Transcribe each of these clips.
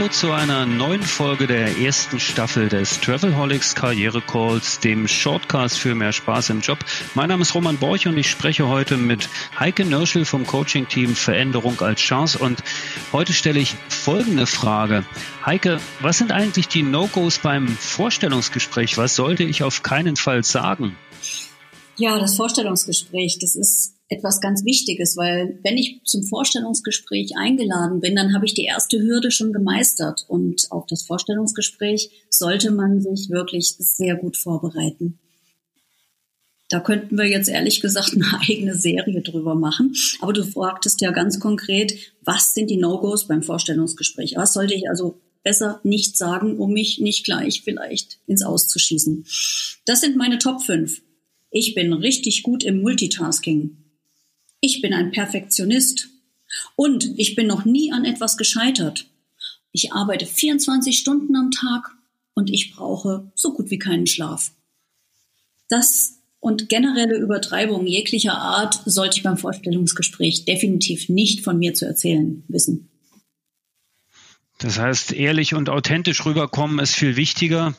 Hallo zu einer neuen Folge der ersten Staffel des Travelholics Karriere Calls, dem Shortcast für mehr Spaß im Job. Mein Name ist Roman Borch und ich spreche heute mit Heike Nörschel vom Coaching-Team Veränderung als Chance und heute stelle ich folgende Frage. Heike, was sind eigentlich die No-Gos beim Vorstellungsgespräch? Was sollte ich auf keinen Fall sagen? Ja, das Vorstellungsgespräch, das ist etwas ganz Wichtiges, weil wenn ich zum Vorstellungsgespräch eingeladen bin, dann habe ich die erste Hürde schon gemeistert. Und auf das Vorstellungsgespräch sollte man sich wirklich sehr gut vorbereiten. Da könnten wir jetzt ehrlich gesagt eine eigene Serie drüber machen. Aber du fragtest ja ganz konkret, was sind die No-Gos beim Vorstellungsgespräch? Was sollte ich also besser nicht sagen, um mich nicht gleich vielleicht ins Auszuschießen? Das sind meine Top 5. Ich bin richtig gut im Multitasking ich bin ein Perfektionist und ich bin noch nie an etwas gescheitert. Ich arbeite 24 Stunden am Tag und ich brauche so gut wie keinen Schlaf. Das und generelle Übertreibungen jeglicher Art sollte ich beim Vorstellungsgespräch definitiv nicht von mir zu erzählen wissen. Das heißt, ehrlich und authentisch rüberkommen ist viel wichtiger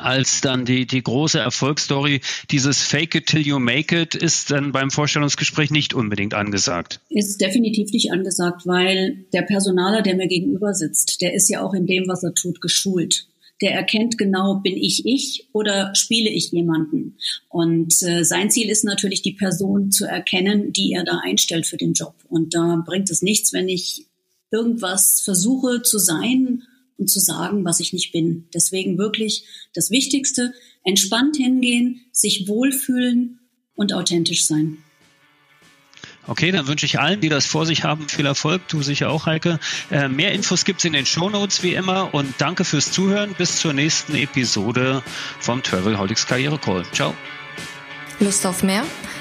als dann die, die große Erfolgsstory, dieses Fake it till you make it, ist dann beim Vorstellungsgespräch nicht unbedingt angesagt. Ist definitiv nicht angesagt, weil der Personaler, der mir gegenüber sitzt, der ist ja auch in dem, was er tut, geschult. Der erkennt genau, bin ich ich oder spiele ich jemanden? Und äh, sein Ziel ist natürlich, die Person zu erkennen, die er da einstellt für den Job. Und da bringt es nichts, wenn ich irgendwas versuche zu sein, und zu sagen, was ich nicht bin. Deswegen wirklich das Wichtigste, entspannt hingehen, sich wohlfühlen und authentisch sein. Okay, dann wünsche ich allen, die das vor sich haben, viel Erfolg. Du sicher auch, Heike. Äh, mehr Infos gibt's in den Show Notes wie immer und danke fürs Zuhören. Bis zur nächsten Episode vom Travelholics Karriere Call. Ciao. Lust auf mehr?